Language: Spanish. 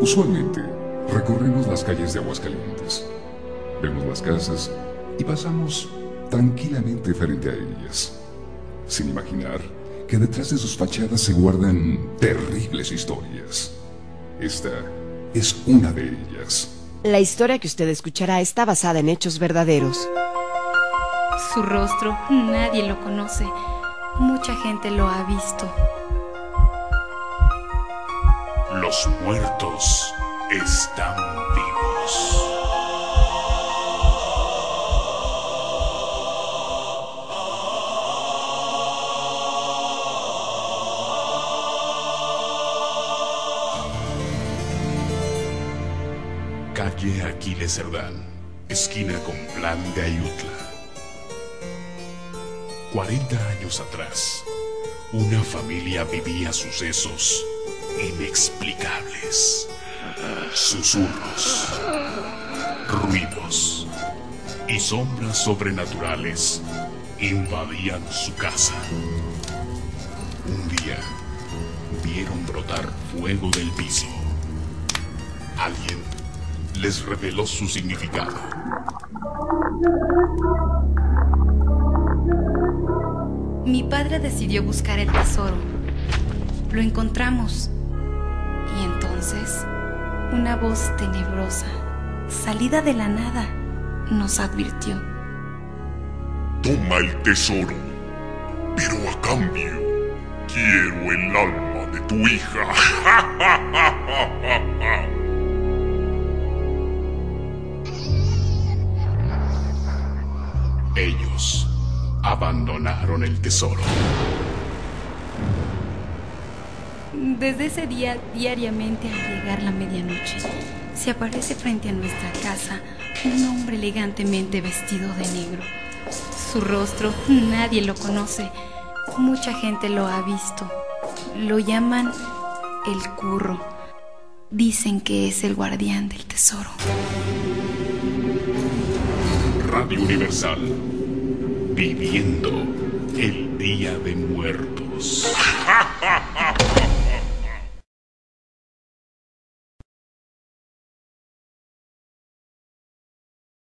Usualmente, recorremos las calles de Aguascalientes, vemos las casas y pasamos tranquilamente frente a ellas, sin imaginar que detrás de sus fachadas se guardan terribles historias. Esta es una de ellas. La historia que usted escuchará está basada en hechos verdaderos. Su rostro nadie lo conoce. Mucha gente lo ha visto. Los muertos están vivos. Calle Aquiles Cerdán, esquina con plan de Ayutla. 40 años atrás, una familia vivía sucesos inexplicables. Susurros, ruidos y sombras sobrenaturales invadían su casa. Un día vieron brotar fuego del piso. Alguien les reveló su significado. Mi padre decidió buscar el tesoro. Lo encontramos. Entonces, una voz tenebrosa, salida de la nada, nos advirtió. Toma el tesoro, pero a cambio quiero el alma de tu hija. Ellos abandonaron el tesoro. Desde ese día, diariamente al llegar la medianoche, se aparece frente a nuestra casa un hombre elegantemente vestido de negro. Su rostro nadie lo conoce. Mucha gente lo ha visto. Lo llaman el curro. Dicen que es el guardián del tesoro. Radio Universal. Viviendo el Día de Muertos.